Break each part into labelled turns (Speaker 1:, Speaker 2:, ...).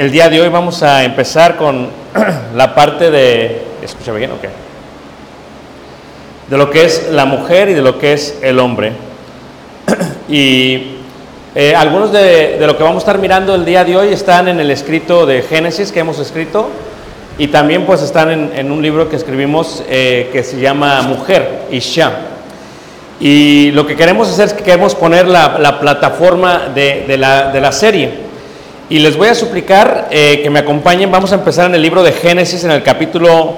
Speaker 1: el
Speaker 2: día de hoy vamos a empezar con la parte de, ¿escucha bien o qué? De lo que es la mujer y de lo que es el hombre. y eh, algunos de, lo que vamos a estar mirando el día de hoy están en el escrito de Génesis que hemos escrito y también pues están en, un libro que escribimos eh, que se llama Mujer, Isha. Y lo que queremos hacer es que queremos poner la, la plataforma de, de la, de la serie. Y les voy a suplicar eh, que me acompañen. Vamos a empezar en el libro de Génesis, en el capítulo,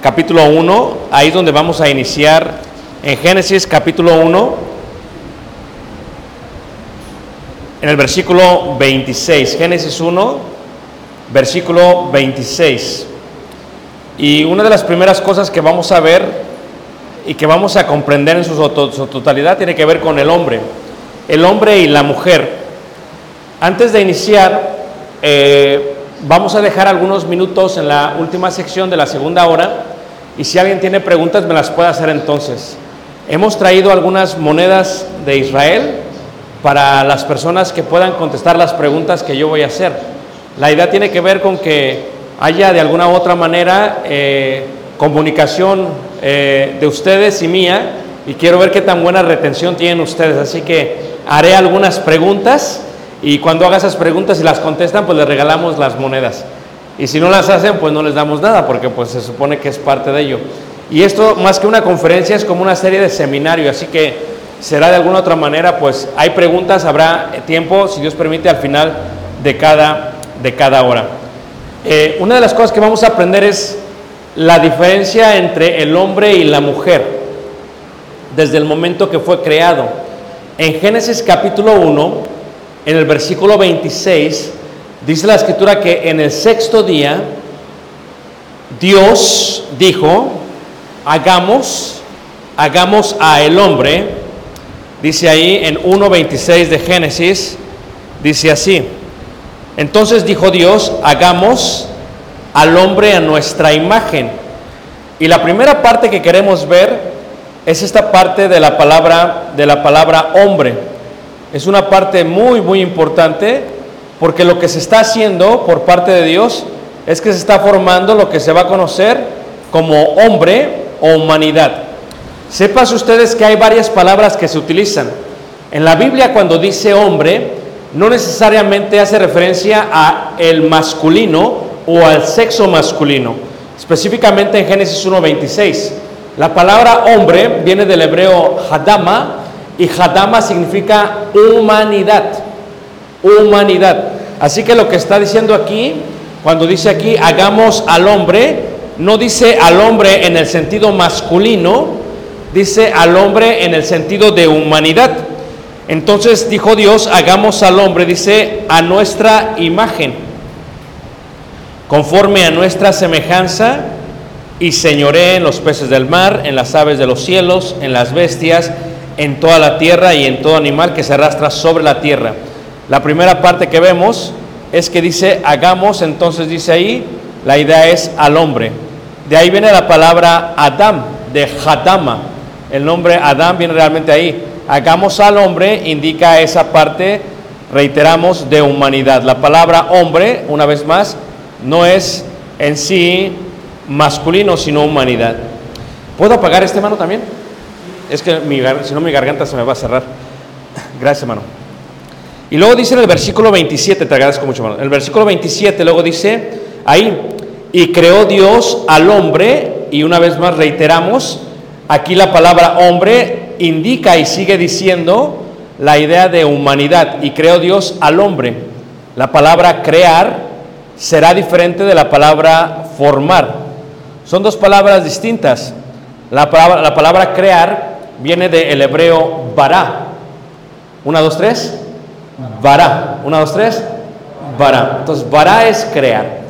Speaker 2: capítulo 1. Ahí es donde vamos a iniciar. En Génesis capítulo 1, en el versículo 26. Génesis 1, versículo 26. Y una de las primeras cosas que vamos a ver y que vamos a comprender en su, to- su totalidad tiene que ver con el hombre. El hombre y la mujer. Antes de iniciar, eh, vamos a dejar algunos minutos en la última sección de la segunda hora y si alguien tiene preguntas me las puede hacer entonces. Hemos traído algunas monedas de Israel para las personas que puedan contestar las preguntas que yo voy a hacer. La idea tiene que ver con que haya de alguna u otra manera eh, comunicación eh, de ustedes y mía y quiero ver qué tan buena retención tienen ustedes. Así que haré algunas preguntas y cuando haga esas preguntas y las contestan, pues les regalamos las monedas. Y si no las hacen, pues no les damos nada, porque pues se supone que es parte de ello. Y esto, más que una conferencia, es como una serie de seminario, así que será de alguna otra manera, pues hay preguntas, habrá tiempo, si Dios permite, al final de cada, de cada hora. Eh, una de las cosas que vamos a aprender es la diferencia entre el hombre y la mujer desde el momento que fue creado. En Génesis capítulo 1, en el versículo 26, dice la escritura que en el sexto día Dios dijo, hagamos, hagamos a el hombre, dice ahí en 1.26 de Génesis, dice así, entonces dijo Dios, hagamos al hombre a nuestra imagen. Y la primera parte que queremos ver es esta parte de la palabra de la palabra hombre. Es una parte muy muy importante porque lo que se está haciendo por parte de Dios es que se está formando lo que se va a conocer como hombre o humanidad. Sepas ustedes que hay varias palabras que se utilizan. En la Biblia cuando dice hombre, no necesariamente hace referencia a el masculino o al sexo masculino. Específicamente en Génesis 1.26. La palabra hombre viene del hebreo hadama y hadama significa humanidad. humanidad. Así que lo que está diciendo aquí, cuando dice aquí, hagamos al hombre, no dice al hombre en el sentido masculino, dice al hombre en el sentido de humanidad. Entonces dijo Dios, hagamos al hombre, dice, a nuestra imagen, conforme a nuestra semejanza, y señoré en los peces del mar, en las aves de los cielos, en las bestias, en toda la tierra y en todo animal que se arrastra sobre la tierra. La primera parte que vemos es que dice, hagamos, entonces dice ahí, la idea es al hombre. De ahí viene la palabra Adam, de Hadama. El nombre Adam viene realmente ahí. Hagamos al hombre indica esa parte, reiteramos, de humanidad. La palabra hombre, una vez más, no es en sí masculino, sino humanidad. ¿Puedo apagar este mano también? Es que si no mi garganta se me va a cerrar. Gracias, hermano. Y luego dice en el versículo 27, te agradezco mucho, hermano. En el versículo 27 luego dice ahí, y creó Dios al hombre, y una vez más reiteramos, aquí la palabra hombre indica y sigue diciendo la idea de humanidad, y creó Dios al hombre. La palabra crear será diferente de la palabra formar. Son dos palabras distintas. La palabra, la palabra crear viene del hebreo bara. Una, dos, tres. Bara. Una, dos, tres. Bara. Entonces, bara es crear.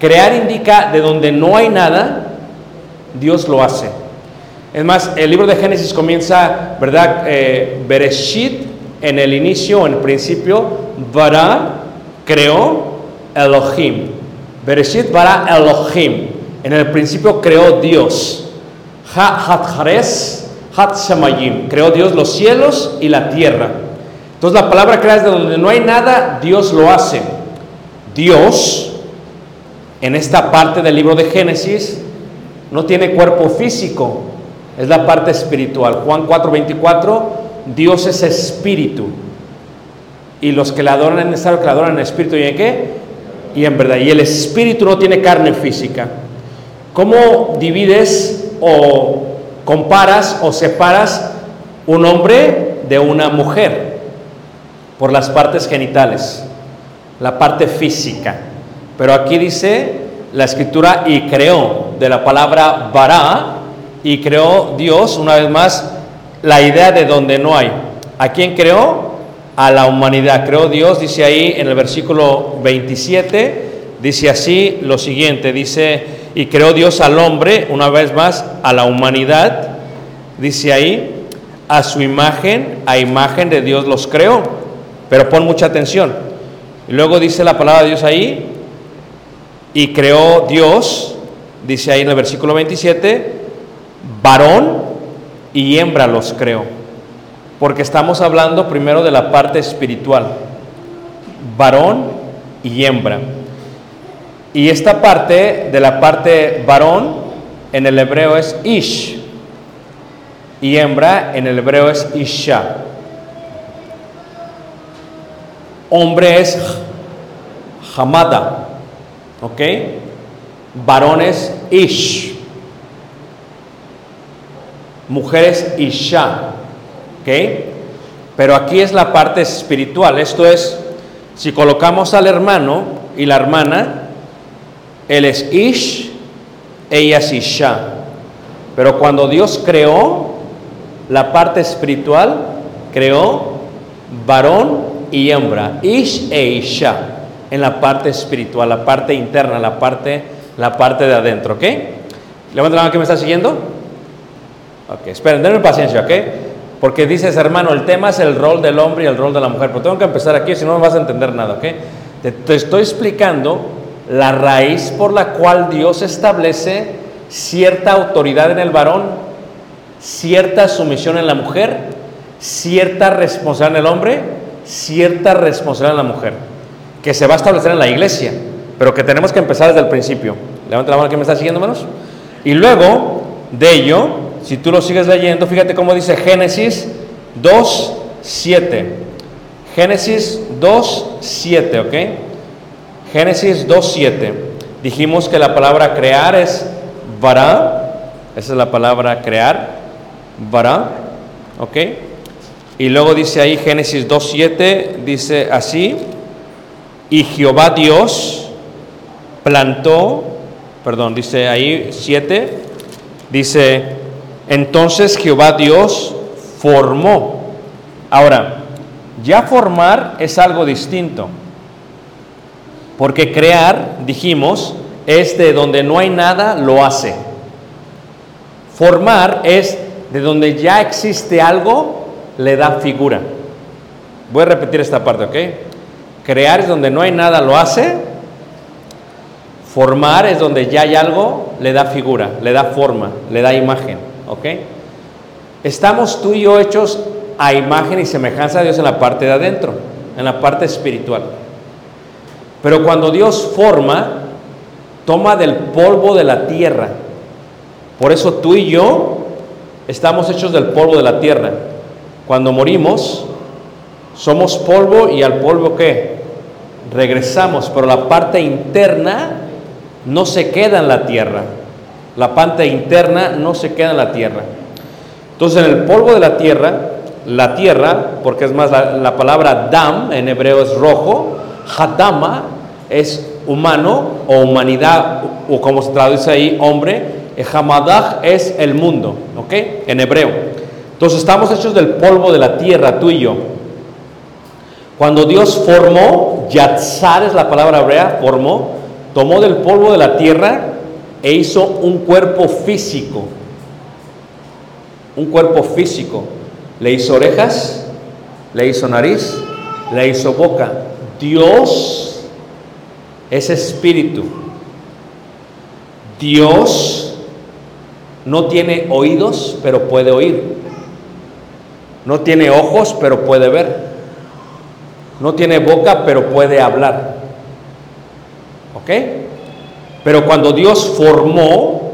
Speaker 2: Crear indica de donde no hay nada, Dios lo hace. Es más, el libro de Génesis comienza, ¿verdad? Eh, Bereshit, en el inicio, en el principio, bara, creó Elohim. Bereshit bara Elohim. En el principio creó Dios. Ha Hathares Hat Shamayim. Creó Dios los cielos y la tierra. Entonces la palabra crea es de donde no hay nada, Dios lo hace. Dios, en esta parte del libro de Génesis, no tiene cuerpo físico, es la parte espiritual. Juan 4:24, Dios es espíritu. Y los que le adoran es necesario que le adoran en espíritu y en qué? Y en verdad. Y el espíritu no tiene carne física. ¿Cómo divides o comparas o separas un hombre de una mujer? Por las partes genitales, la parte física. Pero aquí dice la escritura y creó, de la palabra bara, y creó Dios, una vez más, la idea de donde no hay. ¿A quién creó? A la humanidad. Creó Dios, dice ahí en el versículo 27, dice así lo siguiente, dice, y creó Dios al hombre, una vez más, a la humanidad, dice ahí, a su imagen, a imagen de Dios los creó. Pero pon mucha atención. Luego dice la palabra de Dios ahí, y creó Dios, dice ahí en el versículo 27, varón y hembra los creó. Porque estamos hablando primero de la parte espiritual, varón y hembra. Y esta parte de la parte varón en el hebreo es ish y hembra en el hebreo es isha. Hombre es hamada, ¿ok? Varones ish. Mujeres isha, ¿ok? Pero aquí es la parte espiritual. Esto es, si colocamos al hermano y la hermana, él es ish, ella es isha. Pero cuando Dios creó la parte espiritual, creó varón y hembra, ish e isha, en la parte espiritual, la parte interna, la parte, la parte de adentro, ¿ok? Levanta la mano que me está siguiendo. Ok, esperen, denme paciencia, ¿ok? Porque dices, hermano, el tema es el rol del hombre y el rol de la mujer, pero tengo que empezar aquí, si no no vas a entender nada, ¿ok? Te, te estoy explicando la raíz por la cual Dios establece cierta autoridad en el varón, cierta sumisión en la mujer, cierta responsabilidad en el hombre, cierta responsabilidad en la mujer, que se va a establecer en la iglesia, pero que tenemos que empezar desde el principio. Levanta la mano que me está siguiendo, hermanos. Y luego de ello, si tú lo sigues leyendo, fíjate cómo dice Génesis 2, 7. Génesis 2, 7, ¿ok? Génesis 2, 7. Dijimos que la palabra crear es bara, esa es la palabra crear, bara, ¿ok? Y luego dice ahí Génesis 2, 7, dice así, y Jehová Dios plantó, perdón, dice ahí 7, dice, entonces Jehová Dios formó. Ahora, ya formar es algo distinto, porque crear, dijimos, es de donde no hay nada, lo hace. Formar es de donde ya existe algo, le da figura. Voy a repetir esta parte, ¿ok? Crear es donde no hay nada, lo hace. Formar es donde ya hay algo, le da figura, le da forma, le da imagen, ¿ok? Estamos tú y yo hechos a imagen y semejanza de Dios en la parte de adentro, en la parte espiritual. Pero cuando Dios forma, toma del polvo de la tierra. Por eso tú y yo estamos hechos del polvo de la tierra. Cuando morimos, somos polvo y al polvo qué? Regresamos, pero la parte interna no se queda en la tierra. La parte interna no se queda en la tierra. Entonces, en el polvo de la tierra, la tierra, porque es más la, la palabra dam en hebreo es rojo, hadama es humano o humanidad, o como se traduce ahí, hombre, y hamadah es el mundo, ¿ok? En hebreo. Entonces, estamos hechos del polvo de la tierra, tú y yo. Cuando Dios formó, yatzar es la palabra hebrea, formó, tomó del polvo de la tierra e hizo un cuerpo físico. Un cuerpo físico. Le hizo orejas, le hizo nariz, le hizo boca. Dios es espíritu. Dios no tiene oídos, pero puede oír. No tiene ojos, pero puede ver. No tiene boca, pero puede hablar. ¿Ok? Pero cuando Dios formó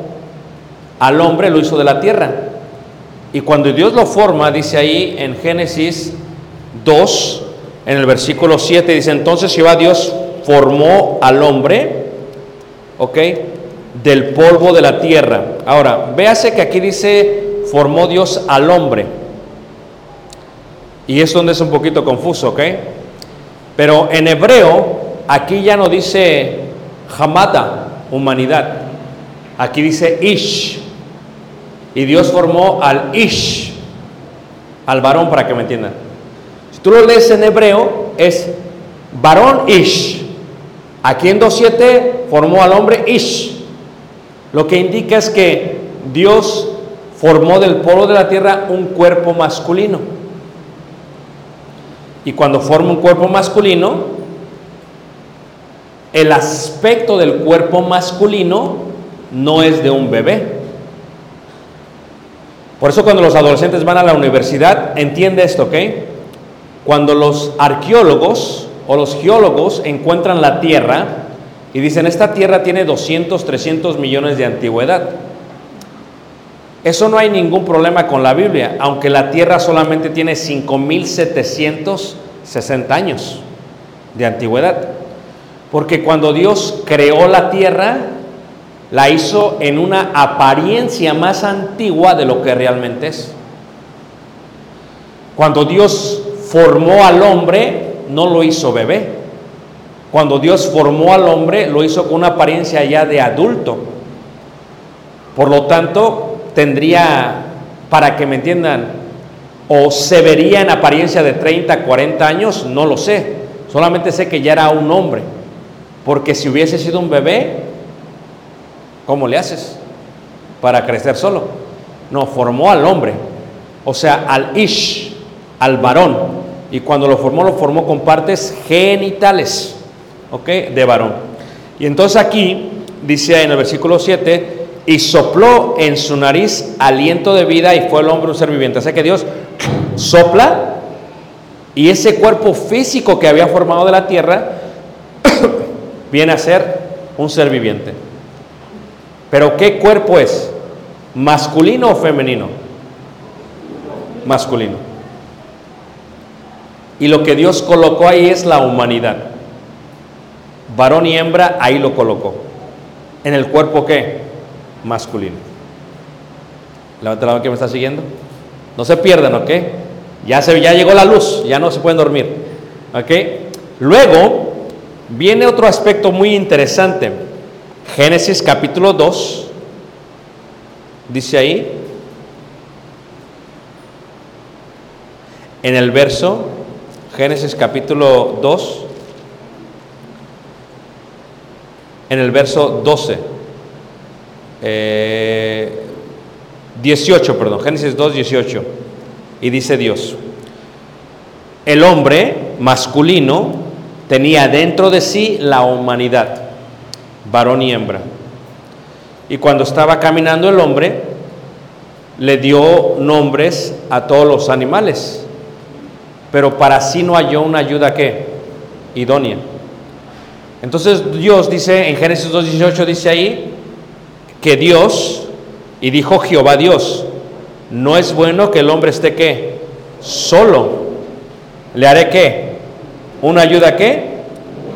Speaker 2: al hombre, lo hizo de la tierra. Y cuando Dios lo forma, dice ahí en Génesis 2, en el versículo 7, dice, entonces Jehová Dios formó al hombre, ¿ok? Del polvo de la tierra. Ahora, véase que aquí dice, formó Dios al hombre. Y es donde es un poquito confuso, ¿ok? Pero en hebreo, aquí ya no dice Hamada, humanidad. Aquí dice Ish. Y Dios formó al Ish, al varón, para que me entiendan. Tú lo lees en hebreo, es varón Ish. Aquí en 2.7 formó al hombre Ish. Lo que indica es que Dios formó del polvo de la tierra un cuerpo masculino. Y cuando forma un cuerpo masculino, el aspecto del cuerpo masculino no es de un bebé. Por eso cuando los adolescentes van a la universidad, entiende esto, ¿ok? Cuando los arqueólogos o los geólogos encuentran la Tierra y dicen, esta Tierra tiene 200, 300 millones de antigüedad. Eso no hay ningún problema con la Biblia, aunque la Tierra solamente tiene 5760 años de antigüedad. Porque cuando Dios creó la Tierra, la hizo en una apariencia más antigua de lo que realmente es. Cuando Dios formó al hombre, no lo hizo bebé. Cuando Dios formó al hombre, lo hizo con una apariencia ya de adulto. Por lo tanto, tendría, para que me entiendan, o se vería en apariencia de 30, 40 años, no lo sé. Solamente sé que ya era un hombre. Porque si hubiese sido un bebé, ¿cómo le haces para crecer solo? No, formó al hombre, o sea, al Ish, al varón. Y cuando lo formó, lo formó con partes genitales, ¿ok? De varón. Y entonces aquí dice en el versículo 7, y sopló en su nariz aliento de vida y fue el hombre un ser viviente. O sea que Dios sopla y ese cuerpo físico que había formado de la tierra viene a ser un ser viviente. Pero ¿qué cuerpo es? ¿Masculino o femenino? Masculino. Y lo que Dios colocó ahí es la humanidad. Varón y hembra, ahí lo colocó. ¿En el cuerpo qué? Masculino. Levanta la mano que me está siguiendo. No se pierdan, ¿ok? Ya, se, ya llegó la luz, ya no se pueden dormir. ¿Ok? Luego, Viene otro aspecto muy interesante. Génesis capítulo 2, dice ahí, en el verso, Génesis capítulo 2, en el verso 12, eh, 18, perdón, Génesis 2, 18, y dice Dios, el hombre masculino tenía dentro de sí la humanidad, varón y hembra. Y cuando estaba caminando el hombre, le dio nombres a todos los animales, pero para sí no halló una ayuda que idónea. Entonces Dios dice en Génesis 2.18 dice ahí que Dios y dijo Jehová Dios, no es bueno que el hombre esté solo. Le haré que una ayuda que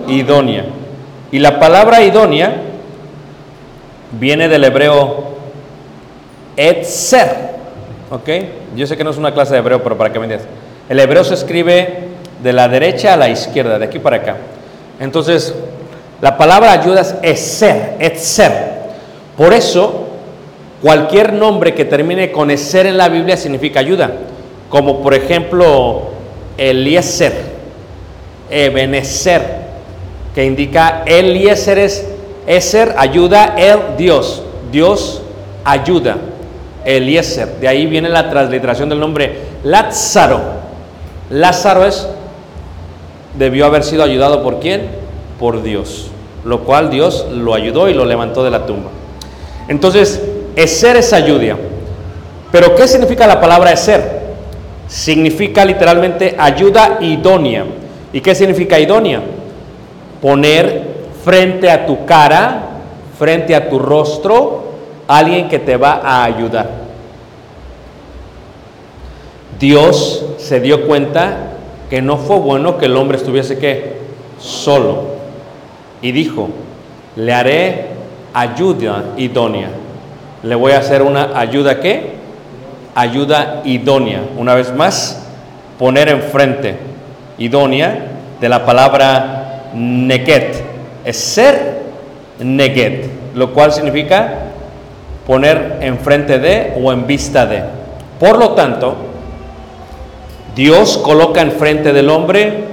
Speaker 2: idónea. Y la palabra idónea viene del hebreo etzer. ¿Ok? Yo sé que no es una clase de hebreo, pero para que me entiendas. El hebreo se escribe de la derecha a la izquierda, de aquí para acá. Entonces, la palabra ayuda es eser, etzer. Por eso, cualquier nombre que termine con eser en la Biblia significa ayuda. Como por ejemplo, Eliezer, Ebenezer, que indica Eliezer es Eser, ayuda, el Dios. Dios ayuda. Eliezer. De ahí viene la transliteración del nombre Lázaro. Lázaro es, debió haber sido ayudado por quién? Por Dios. Lo cual Dios lo ayudó y lo levantó de la tumba. Entonces, Eser es ayuda. Pero ¿qué significa la palabra Eser? Significa literalmente ayuda idónea. ¿Y qué significa idónea? Poner frente a tu cara, frente a tu rostro, alguien que te va a ayudar. Dios se dio cuenta que no fue bueno que el hombre estuviese solo y dijo, le haré ayuda idónea. Le voy a hacer una ayuda que ayuda idónea. Una vez más, poner enfrente idónea de la palabra neget, es ser neget, lo cual significa poner enfrente de o en vista de. Por lo tanto, Dios coloca enfrente del hombre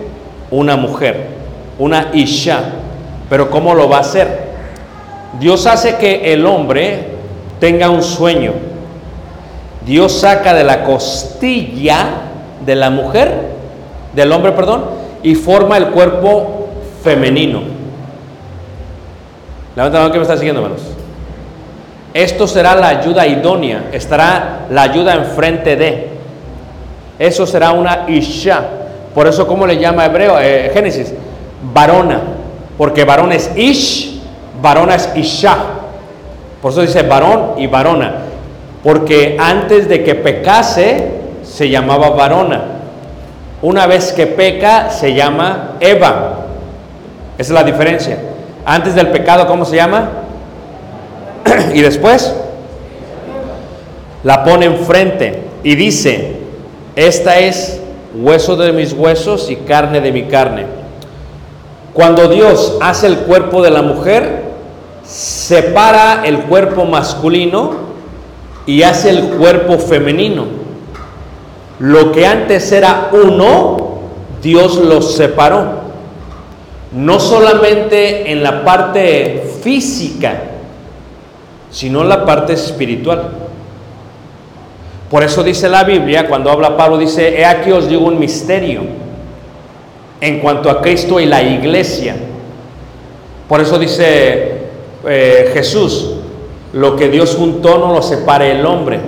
Speaker 2: una mujer, una isha. Pero ¿cómo lo va a hacer? Dios hace que el hombre tenga un sueño. Dios saca de la costilla de la mujer, del hombre, perdón, y forma el cuerpo femenino. Levanta la que me está siguiendo, hermanos. Esto será la ayuda idónea, estará la ayuda enfrente de. Eso será una isha. Por eso, ¿cómo le llama hebreo? Eh, Génesis, varona. Porque varón es ish, varona es isha. Por eso dice varón y varona. Porque antes de que pecase, se llamaba varona. Una vez que peca, se llama Eva. Esa es la diferencia. Antes del pecado, ¿cómo se llama? y después la pone enfrente y dice, esta es hueso de mis huesos y carne de mi carne. Cuando Dios hace el cuerpo de la mujer, separa el cuerpo masculino y hace el cuerpo femenino. Lo que antes era uno, Dios lo separó. No solamente en la parte física, sino en la parte espiritual. Por eso dice la Biblia, cuando habla Pablo, dice, he aquí os digo un misterio en cuanto a Cristo y la iglesia. Por eso dice eh, Jesús, lo que Dios juntó no lo separe el hombre.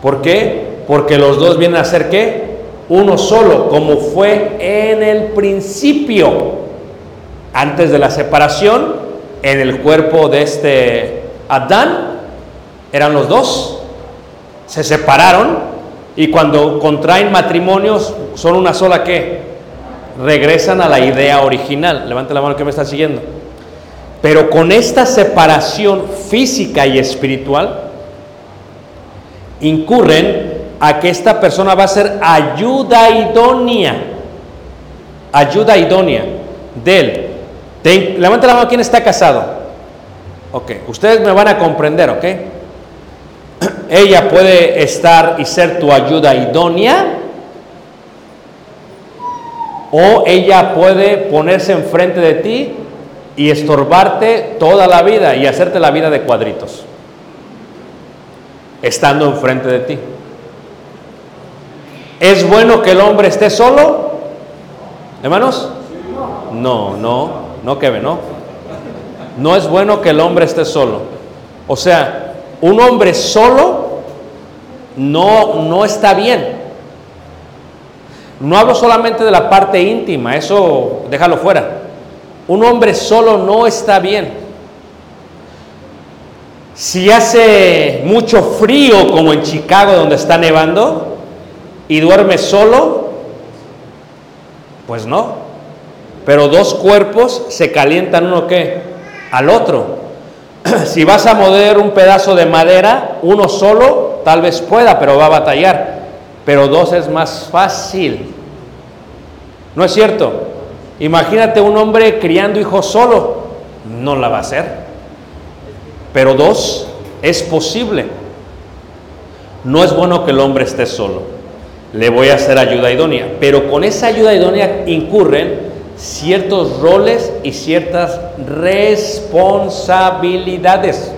Speaker 2: ¿Por qué? Porque los dos vienen a ser qué? Uno solo, como fue en el principio, antes de la separación, en el cuerpo de este Adán, eran los dos. Se separaron y cuando contraen matrimonios son una sola qué? Regresan a la idea original. Levante la mano que me está siguiendo. Pero con esta separación física y espiritual, incurren a que esta persona va a ser ayuda idónea, ayuda idónea de él. Ten- levanta la mano quién está casado. Ok, ustedes me van a comprender, ¿ok? Ella puede estar y ser tu ayuda idónea. O ella puede ponerse enfrente de ti y estorbarte toda la vida y hacerte la vida de cuadritos. Estando enfrente de ti. ¿Es bueno que el hombre esté solo? Hermanos? No, no, no ve, no. No es bueno que el hombre esté solo. O sea, un hombre solo no, no está bien. No hablo solamente de la parte íntima, eso déjalo fuera. Un hombre solo no está bien. Si hace mucho frío como en Chicago donde está nevando y duerme solo, pues no. Pero dos cuerpos se calientan uno que al otro. Si vas a mover un pedazo de madera, uno solo tal vez pueda, pero va a batallar. Pero dos es más fácil. ¿No es cierto? Imagínate un hombre criando hijos solo. No la va a hacer. Pero dos es posible. No es bueno que el hombre esté solo. Le voy a hacer ayuda idónea. Pero con esa ayuda idónea incurren ciertos roles y ciertas responsabilidades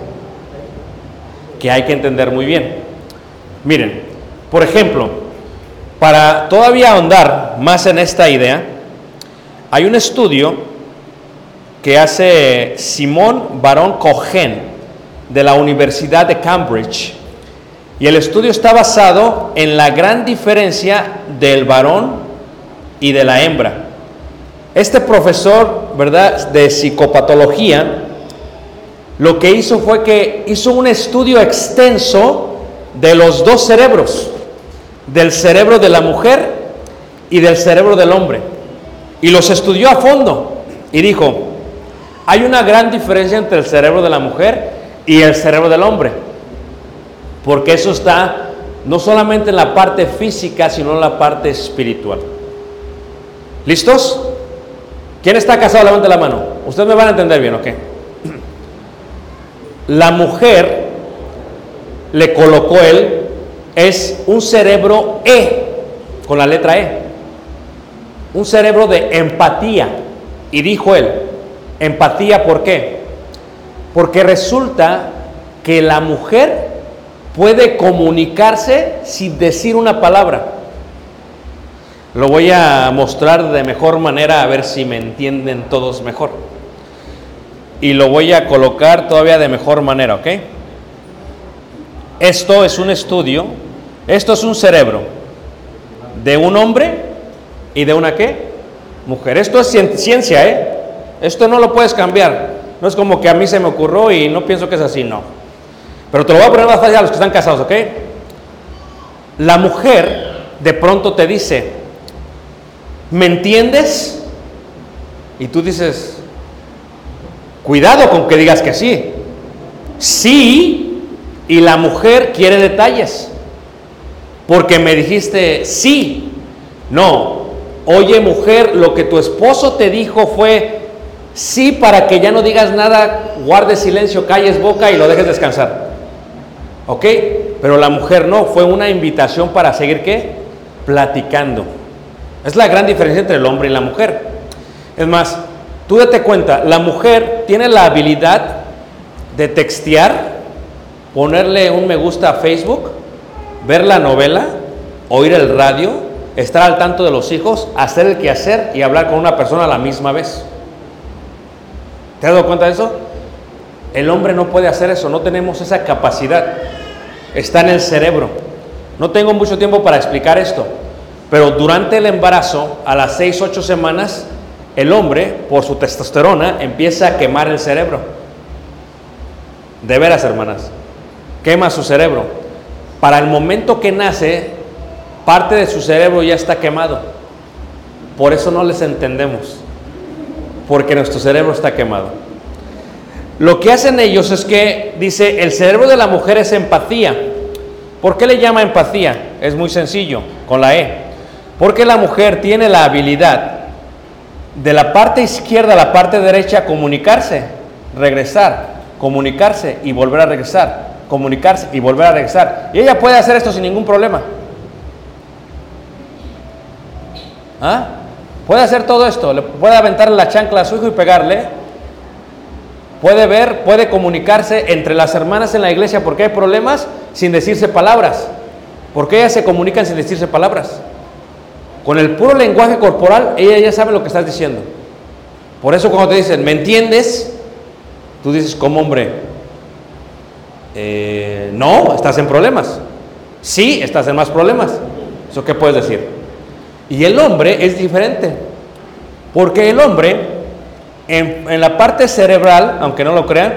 Speaker 2: que hay que entender muy bien. Miren, por ejemplo, para todavía ahondar más en esta idea, hay un estudio que hace Simón Barón Cohen de la Universidad de Cambridge. Y el estudio está basado en la gran diferencia del varón y de la hembra. Este profesor, ¿verdad?, de psicopatología, lo que hizo fue que hizo un estudio extenso de los dos cerebros, del cerebro de la mujer y del cerebro del hombre. Y los estudió a fondo y dijo, hay una gran diferencia entre el cerebro de la mujer y el cerebro del hombre, porque eso está no solamente en la parte física, sino en la parte espiritual. ¿Listos? ¿Quién está casado? Levante la mano. Ustedes me van a entender bien, ¿ok? La mujer, le colocó él, es un cerebro E, con la letra E. Un cerebro de empatía. Y dijo él, empatía, ¿por qué? Porque resulta que la mujer puede comunicarse sin decir una palabra. Lo voy a mostrar de mejor manera a ver si me entienden todos mejor. Y lo voy a colocar todavía de mejor manera, ¿ok? Esto es un estudio, esto es un cerebro de un hombre y de una qué? Mujer. Esto es cien- ciencia, ¿eh? Esto no lo puedes cambiar. No es como que a mí se me ocurrió y no pienso que es así, no. Pero te lo voy a poner más fácil a los que están casados, ¿ok? La mujer de pronto te dice, ¿me entiendes? Y tú dices, cuidado con que digas que sí. Sí, y la mujer quiere detalles. Porque me dijiste sí. No, oye mujer, lo que tu esposo te dijo fue sí para que ya no digas nada, guardes silencio, calles boca y lo dejes descansar. ¿Ok? Pero la mujer no, fue una invitación para seguir qué? Platicando. Es la gran diferencia entre el hombre y la mujer. Es más, tú date cuenta, la mujer tiene la habilidad de textear, ponerle un me gusta a Facebook, ver la novela, oír el radio, estar al tanto de los hijos, hacer el quehacer y hablar con una persona a la misma vez. ¿Te has dado cuenta de eso? El hombre no puede hacer eso, no tenemos esa capacidad. Está en el cerebro. No tengo mucho tiempo para explicar esto, pero durante el embarazo, a las 6, 8 semanas, el hombre, por su testosterona, empieza a quemar el cerebro. De veras, hermanas, quema su cerebro. Para el momento que nace, parte de su cerebro ya está quemado. Por eso no les entendemos, porque nuestro cerebro está quemado. Lo que hacen ellos es que, dice, el cerebro de la mujer es empatía. ¿Por qué le llama empatía? Es muy sencillo, con la E. Porque la mujer tiene la habilidad de la parte izquierda a la parte derecha comunicarse, regresar, comunicarse y volver a regresar, comunicarse y volver a regresar. Y ella puede hacer esto sin ningún problema. ¿Ah? Puede hacer todo esto, le puede aventarle la chancla a su hijo y pegarle. Puede ver, puede comunicarse entre las hermanas en la iglesia porque hay problemas sin decirse palabras. Porque ellas se comunican sin decirse palabras. Con el puro lenguaje corporal, ella ya sabe lo que estás diciendo. Por eso cuando te dicen, ¿me entiendes? Tú dices, como hombre, "Eh, no, estás en problemas. Sí, estás en más problemas. ¿Eso qué puedes decir? Y el hombre es diferente. Porque el hombre, en, en la parte cerebral, aunque no lo crean,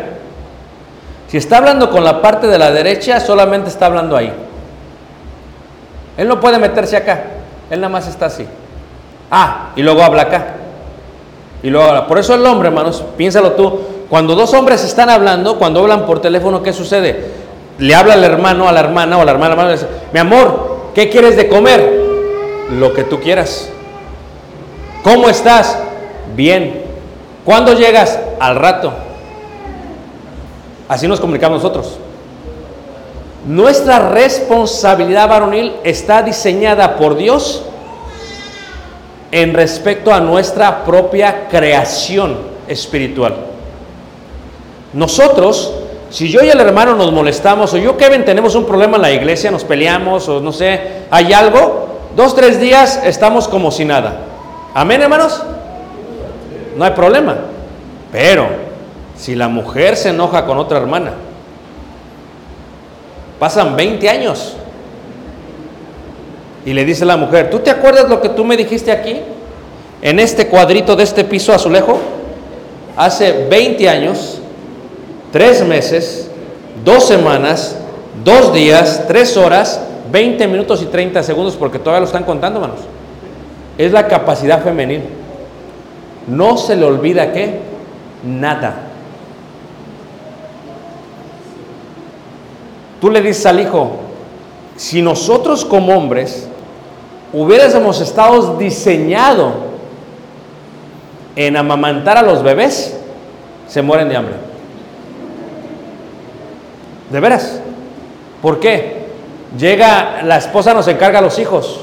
Speaker 2: si está hablando con la parte de la derecha, solamente está hablando ahí. Él no puede meterse acá. Él nada más está así. Ah, y luego habla acá. Y luego habla. Por eso el hombre, hermanos, piénsalo tú. Cuando dos hombres están hablando, cuando hablan por teléfono, ¿qué sucede? Le habla el hermano a la hermana o a la hermana. y le dice, Mi amor, ¿qué quieres de comer? Lo que tú quieras. ¿Cómo estás? Bien. ¿Cuándo llegas? Al rato. Así nos comunicamos nosotros. Nuestra responsabilidad varonil está diseñada por Dios en respecto a nuestra propia creación espiritual. Nosotros, si yo y el hermano nos molestamos, o yo, Kevin, tenemos un problema en la iglesia, nos peleamos, o no sé, hay algo, dos, tres días estamos como si nada. Amén, hermanos. No hay problema. Pero, si la mujer se enoja con otra hermana, pasan 20 años. Y le dice la mujer, ¿tú te acuerdas lo que tú me dijiste aquí? En este cuadrito de este piso azulejo, hace 20 años, 3 meses, 2 semanas, 2 días, 3 horas, 20 minutos y 30 segundos, porque todavía lo están contando, hermanos. Es la capacidad femenil. No se le olvida qué? Nada. Tú le dices al hijo, si nosotros como hombres hubiésemos estado diseñado en amamantar a los bebés, se mueren de hambre. De veras. ¿Por qué? Llega, la esposa nos encarga a los hijos.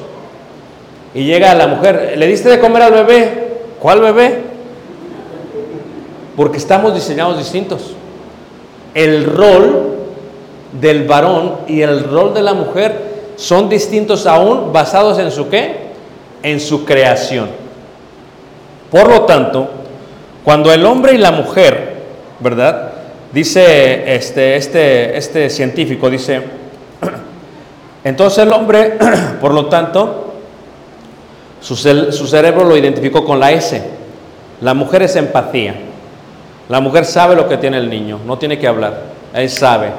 Speaker 2: Y llega la mujer, ¿le diste de comer al bebé? ¿Cuál bebé? Porque estamos diseñados distintos. El rol del varón y el rol de la mujer son distintos aún basados en su qué? En su creación. Por lo tanto, cuando el hombre y la mujer, ¿verdad? Dice este, este, este científico, dice, entonces el hombre, por lo tanto, su, su cerebro lo identificó con la S. La mujer es empatía. La mujer sabe lo que tiene el niño, no tiene que hablar. Él sabe.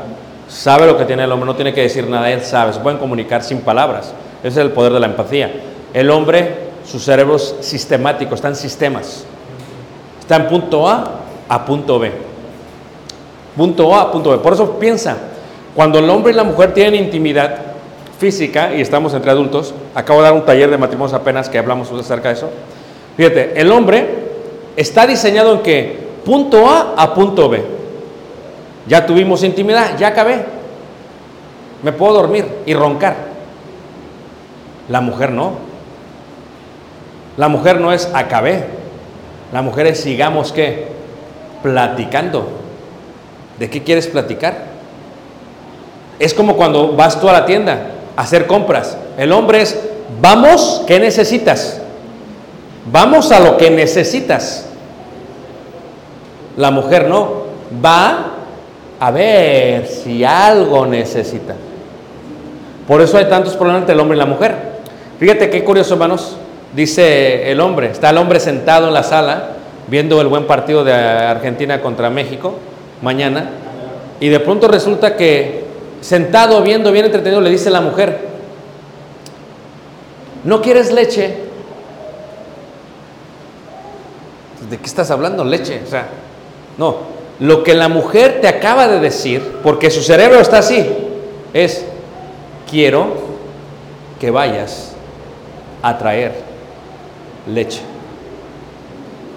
Speaker 2: Sabe lo que tiene el hombre, no tiene que decir nada, él sabe. Se pueden comunicar sin palabras. Ese es el poder de la empatía. El hombre, su cerebro es sistemático, está en sistemas. Está en punto A a punto B. Punto A a punto B. Por eso piensa, cuando el hombre y la mujer tienen intimidad física, y estamos entre adultos, acabo de dar un taller de matrimonios apenas que hablamos acerca de eso. Fíjate, el hombre está diseñado en que punto A a punto B. Ya tuvimos intimidad, ya acabé. Me puedo dormir y roncar. La mujer no. La mujer no es acabé. La mujer es sigamos qué? Platicando. ¿De qué quieres platicar? Es como cuando vas tú a la tienda a hacer compras. El hombre es, vamos, ¿qué necesitas? Vamos a lo que necesitas. La mujer no. Va a ver si algo necesita. Por eso hay tantos problemas entre el hombre y la mujer. Fíjate qué curioso, hermanos. Dice el hombre, está el hombre sentado en la sala viendo el buen partido de Argentina contra México mañana y de pronto resulta que sentado viendo bien entretenido le dice la mujer, ¿no quieres leche? ¿De qué estás hablando? Leche, o sea, no, lo que la mujer te acaba de decir, porque su cerebro está así, es, quiero que vayas a traer leche.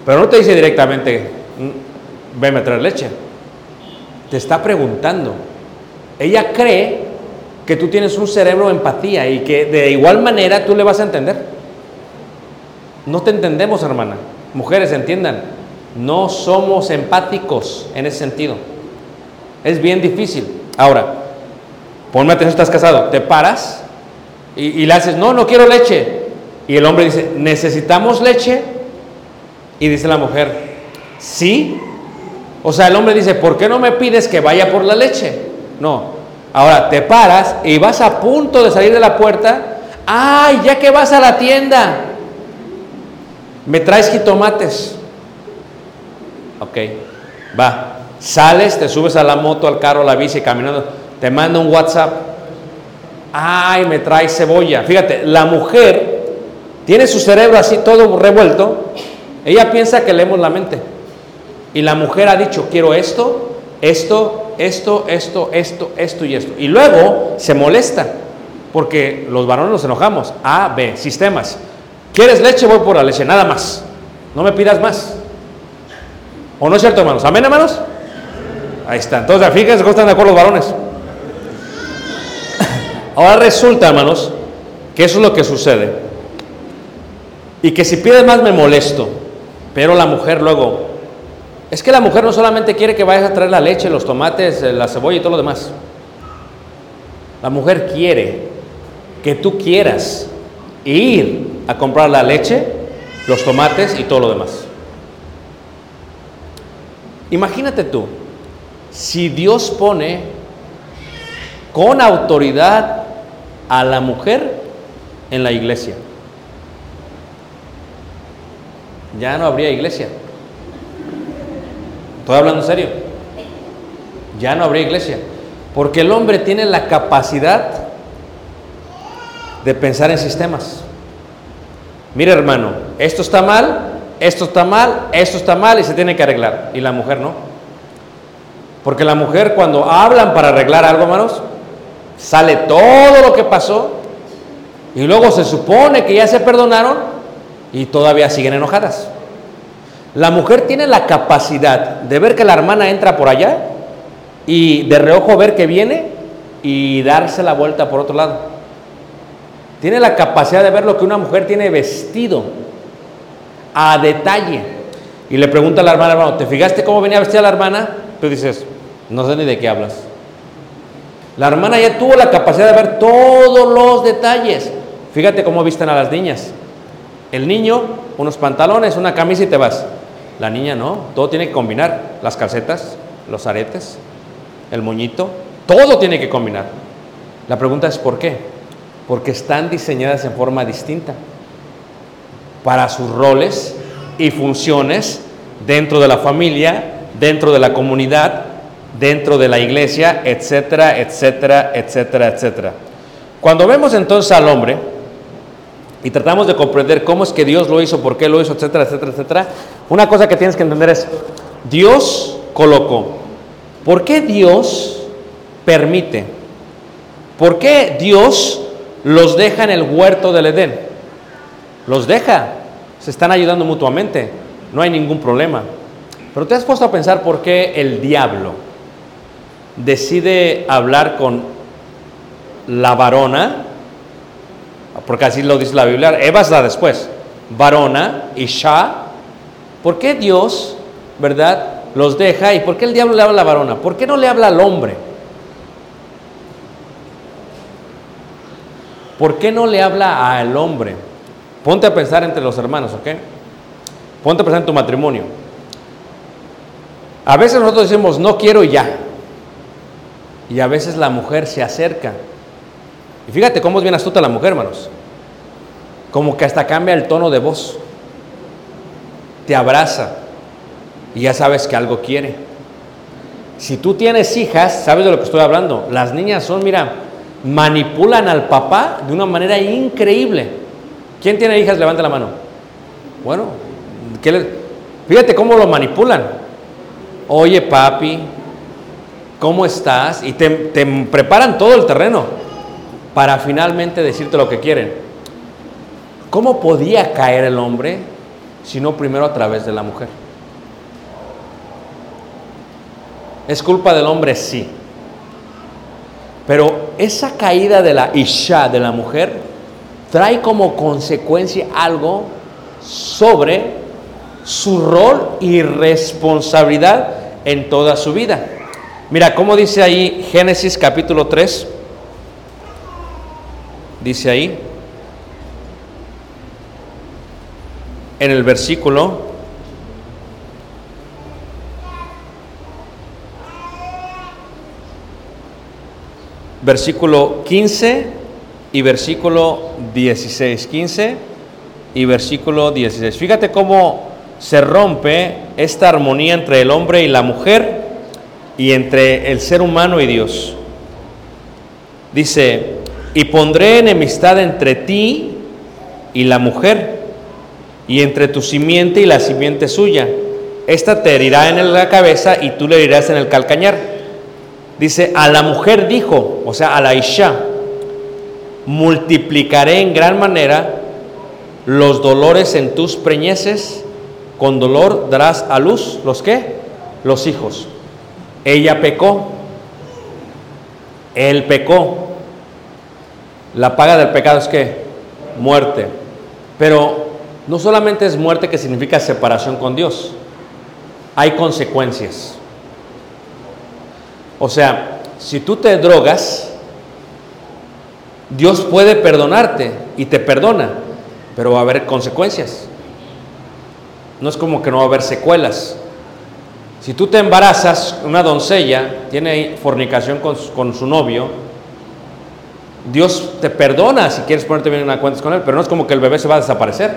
Speaker 2: Pero no te dice directamente, "Mm, veme a traer leche. Te está preguntando. Ella cree que tú tienes un cerebro de empatía y que de igual manera tú le vas a entender. No te entendemos, hermana. Mujeres, entiendan, no somos empáticos en ese sentido. Es bien difícil. Ahora, ponme atención, estás casado, te paras y, y le haces, no, no quiero leche. Y el hombre dice, necesitamos leche. Y dice la mujer, sí. O sea, el hombre dice, ¿por qué no me pides que vaya por la leche? No. Ahora te paras y vas a punto de salir de la puerta. ¡Ay, ya que vas a la tienda! Me traes jitomates. Ok, va. Sales, te subes a la moto, al carro, a la bici, caminando. Te manda un WhatsApp. ¡Ay, me traes cebolla! Fíjate, la mujer tiene su cerebro así todo revuelto. Ella piensa que leemos la mente. Y la mujer ha dicho, quiero esto, esto, esto, esto, esto, esto y esto. Y luego se molesta, porque los varones nos enojamos. A, B, sistemas. ¿Quieres leche? Voy por la leche, nada más. No me pidas más. ¿O no es cierto, hermanos? ¿Amén, hermanos? Ahí está. Entonces, fíjense cómo están de acuerdo los varones. Ahora resulta, hermanos, que eso es lo que sucede. Y que si pides más me molesto. Pero la mujer luego, es que la mujer no solamente quiere que vayas a traer la leche, los tomates, eh, la cebolla y todo lo demás. La mujer quiere que tú quieras ir a comprar la leche, los tomates y todo lo demás. Imagínate tú, si Dios pone con autoridad a la mujer en la iglesia, ya no habría iglesia. Estoy hablando en serio. Ya no habría iglesia. Porque el hombre tiene la capacidad de pensar en sistemas. Mire hermano, esto está mal, esto está mal, esto está mal y se tiene que arreglar. Y la mujer no. Porque la mujer cuando hablan para arreglar algo, hermanos, sale todo lo que pasó y luego se supone que ya se perdonaron y todavía siguen enojadas. La mujer tiene la capacidad de ver que la hermana entra por allá y de reojo ver que viene y darse la vuelta por otro lado. Tiene la capacidad de ver lo que una mujer tiene vestido a detalle. Y le pregunta a la hermana, hermano, ¿te fijaste cómo venía vestida la hermana? Tú dices, no sé ni de qué hablas. La hermana ya tuvo la capacidad de ver todos los detalles. Fíjate cómo visten a las niñas. El niño, unos pantalones, una camisa y te vas. La niña no, todo tiene que combinar. Las calcetas, los aretes, el moñito, todo tiene que combinar. La pregunta es ¿por qué? Porque están diseñadas en forma distinta para sus roles y funciones dentro de la familia, dentro de la comunidad, dentro de la iglesia, etcétera, etcétera, etcétera, etcétera. Cuando vemos entonces al hombre y tratamos de comprender cómo es que Dios lo hizo, por qué lo hizo, etcétera, etcétera, etcétera, una cosa que tienes que entender es, Dios colocó. ¿Por qué Dios permite? ¿Por qué Dios los deja en el huerto del Edén? Los deja, se están ayudando mutuamente, no hay ningún problema. Pero te has puesto a pensar por qué el diablo decide hablar con la varona, porque así lo dice la Biblia, Eva es la después, varona, Isha. ¿Por qué Dios, verdad, los deja y por qué el diablo le habla a la varona? ¿Por qué no le habla al hombre? ¿Por qué no le habla al hombre? Ponte a pensar entre los hermanos, ¿ok? Ponte a pensar en tu matrimonio. A veces nosotros decimos, no quiero y ya. Y a veces la mujer se acerca. Y fíjate cómo es bien astuta la mujer, hermanos. Como que hasta cambia el tono de voz. Te abraza. Y ya sabes que algo quiere. Si tú tienes hijas, sabes de lo que estoy hablando. Las niñas son, mira, manipulan al papá de una manera increíble. ¿Quién tiene hijas? Levanta la mano. Bueno, ¿qué fíjate cómo lo manipulan. Oye, papi, ¿cómo estás? Y te, te preparan todo el terreno para finalmente decirte lo que quieren. ¿Cómo podía caer el hombre sino primero a través de la mujer. ¿Es culpa del hombre? Sí. Pero esa caída de la Isha, de la mujer, trae como consecuencia algo sobre su rol y responsabilidad en toda su vida. Mira, ¿cómo dice ahí Génesis capítulo 3? Dice ahí, en el versículo versículo 15 y versículo 16. 15 y versículo 16. Fíjate cómo se rompe esta armonía entre el hombre y la mujer y entre el ser humano y Dios. Dice, y pondré enemistad entre ti y la mujer, y entre tu simiente y la simiente suya. Esta te herirá en la cabeza y tú le herirás en el calcañar. Dice, a la mujer dijo, o sea, a la Isha, multiplicaré en gran manera los dolores en tus preñeces, con dolor darás a luz, ¿los qué? Los hijos. Ella pecó, él pecó. La paga del pecado es qué? Muerte. Pero no solamente es muerte que significa separación con Dios, hay consecuencias. O sea, si tú te drogas, Dios puede perdonarte y te perdona, pero va a haber consecuencias. No es como que no va a haber secuelas. Si tú te embarazas, una doncella tiene fornicación con, su- con su novio, Dios te perdona si quieres ponerte bien en cuentas con él, pero no es como que el bebé se va a desaparecer.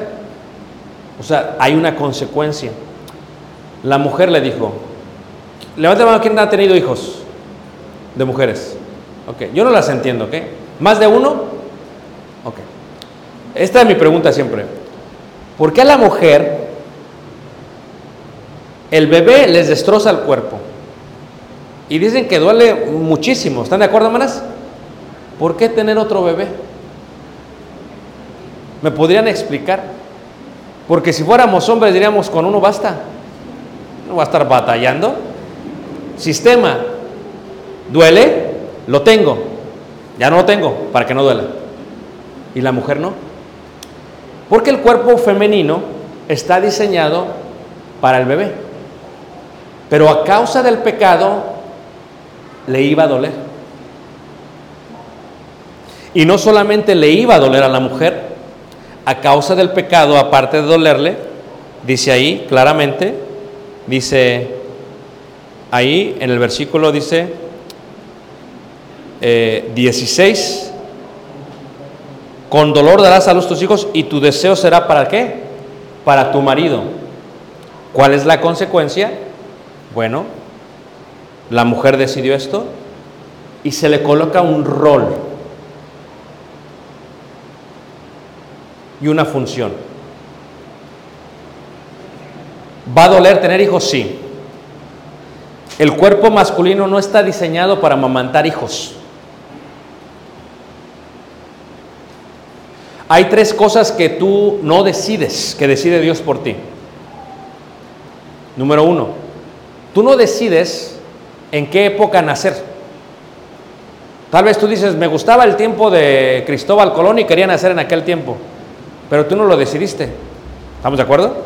Speaker 2: O sea, hay una consecuencia. La mujer le dijo, levanta la mano, ¿quién ha tenido hijos de mujeres? Ok, yo no las entiendo, ¿ok? ¿Más de uno? Ok. Esta es mi pregunta siempre. ¿Por qué a la mujer el bebé les destroza el cuerpo? Y dicen que duele muchísimo. ¿Están de acuerdo, hermanas? ¿Por qué tener otro bebé? ¿Me podrían explicar? Porque si fuéramos hombres diríamos con uno basta. No va a estar batallando. Sistema. ¿Duele? Lo tengo. Ya no lo tengo para que no duela. ¿Y la mujer no? Porque el cuerpo femenino está diseñado para el bebé. Pero a causa del pecado le iba a doler. Y no solamente le iba a doler a la mujer, a causa del pecado, aparte de dolerle, dice ahí claramente, dice ahí en el versículo dice eh, 16, con dolor darás a luz tus hijos y tu deseo será para qué? Para tu marido. ¿Cuál es la consecuencia? Bueno, la mujer decidió esto y se le coloca un rol y una función. ¿Va a doler tener hijos? Sí. El cuerpo masculino no está diseñado para amamantar hijos. Hay tres cosas que tú no decides, que decide Dios por ti. Número uno, tú no decides en qué época nacer. Tal vez tú dices, me gustaba el tiempo de Cristóbal Colón y quería nacer en aquel tiempo, pero tú no lo decidiste. ¿Estamos de acuerdo?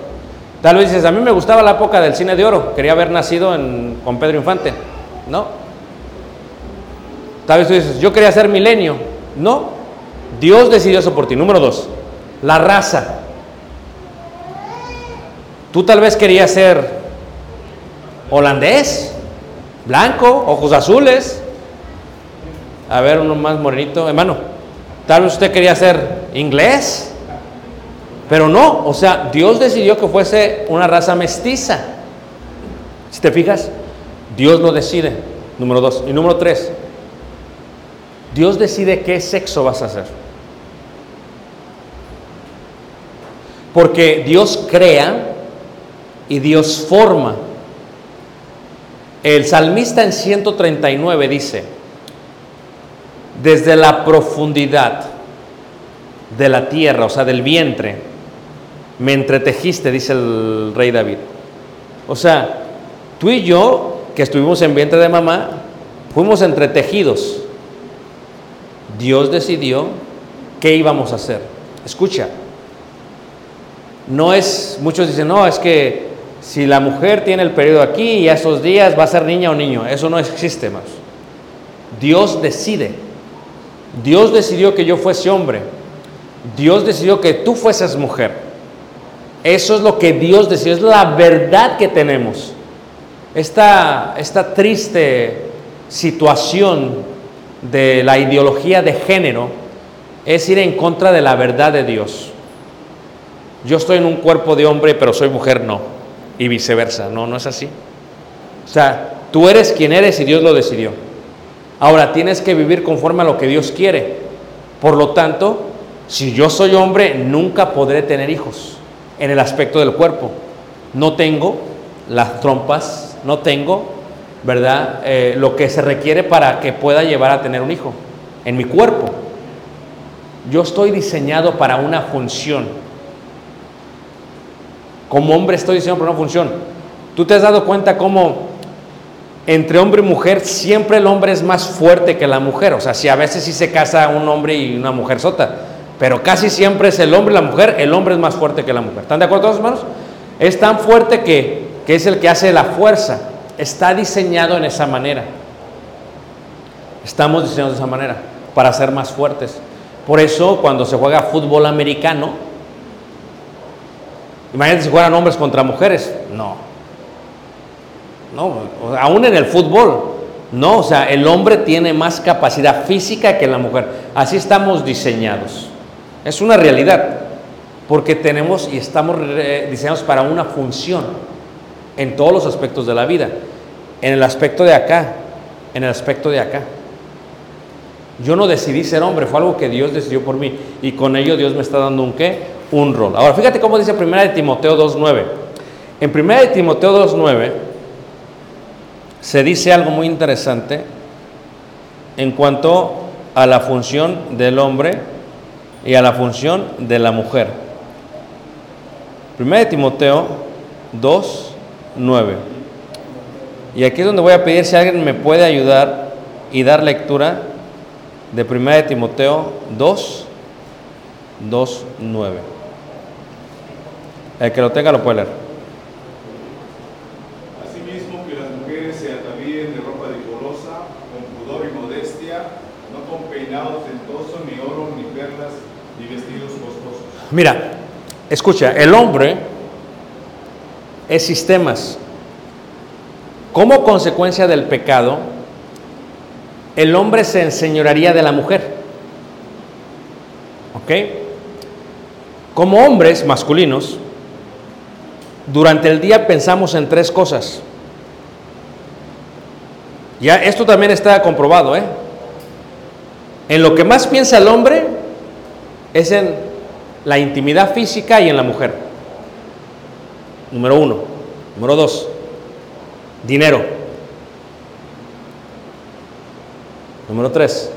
Speaker 2: Tal vez dices, a mí me gustaba la época del cine de oro, quería haber nacido en- con Pedro Infante. No. Tal vez tú dices, yo quería ser milenio. No. Dios decidió eso por ti. Número dos, la raza. Tú tal vez querías ser holandés, blanco, ojos azules. A ver, uno más morenito. Hermano, tal vez usted quería ser inglés, pero no. O sea, Dios decidió que fuese una raza mestiza. Si te fijas, Dios lo decide. Número dos. Y número tres, Dios decide qué sexo vas a hacer. Porque Dios crea y Dios forma. El salmista en 139 dice, desde la profundidad de la tierra, o sea, del vientre, me entretejiste, dice el rey David. O sea, tú y yo, que estuvimos en vientre de mamá, fuimos entretejidos. Dios decidió qué íbamos a hacer. Escucha, no es, muchos dicen, no, es que si la mujer tiene el periodo aquí y a esos días va a ser niña o niño. Eso no existe más. Dios decide. Dios decidió que yo fuese hombre. Dios decidió que tú fueses mujer. Eso es lo que Dios decidió, es la verdad que tenemos. Esta, esta triste situación de la ideología de género es ir en contra de la verdad de Dios. Yo estoy en un cuerpo de hombre, pero soy mujer, no. Y viceversa, no, no es así. O sea, tú eres quien eres y Dios lo decidió. Ahora tienes que vivir conforme a lo que Dios quiere. Por lo tanto, si yo soy hombre, nunca podré tener hijos en el aspecto del cuerpo. No tengo las trompas, no tengo, ¿verdad? Eh, lo que se requiere para que pueda llevar a tener un hijo en mi cuerpo. Yo estoy diseñado para una función. Como hombre estoy diseñado para una función. ¿Tú te has dado cuenta cómo entre hombre y mujer siempre el hombre es más fuerte que la mujer? O sea, si a veces sí se casa un hombre y una mujer sota, pero casi siempre es el hombre y la mujer, el hombre es más fuerte que la mujer. ¿Están de acuerdo todos, hermanos? Es tan fuerte que, que es el que hace la fuerza. Está diseñado en esa manera. Estamos diseñados de esa manera, para ser más fuertes. Por eso cuando se juega fútbol americano, imagínate si juegan hombres contra mujeres, no. No, aún en el fútbol, no, o sea, el hombre tiene más capacidad física que la mujer. Así estamos diseñados. Es una realidad, porque tenemos y estamos eh, diseñados para una función en todos los aspectos de la vida. En el aspecto de acá, en el aspecto de acá. Yo no decidí ser hombre, fue algo que Dios decidió por mí. Y con ello Dios me está dando un qué? Un rol. Ahora, fíjate cómo dice 1 de Timoteo 2.9. En 1 de Timoteo 2.9 se dice algo muy interesante en cuanto a la función del hombre y a la función de la mujer. 1 de Timoteo 2.9. Y aquí es donde voy a pedir si alguien me puede ayudar y dar lectura de 1 de Timoteo 2, 2, 9. El que lo tenga lo puede leer.
Speaker 3: Asimismo que las mujeres se atavíen de ropa decorosa, con pudor y modestia, no con peinado ostentoso, ni oro, ni perlas, ni vestidos costosos.
Speaker 2: Mira, escucha, el hombre es sistemas. Como consecuencia del pecado, el hombre se enseñoraría de la mujer. ¿Ok? Como hombres masculinos, durante el día pensamos en tres cosas. Ya, esto también está comprobado, ¿eh? En lo que más piensa el hombre es en la intimidad física y en la mujer. Número uno. Número dos, dinero. Número tres,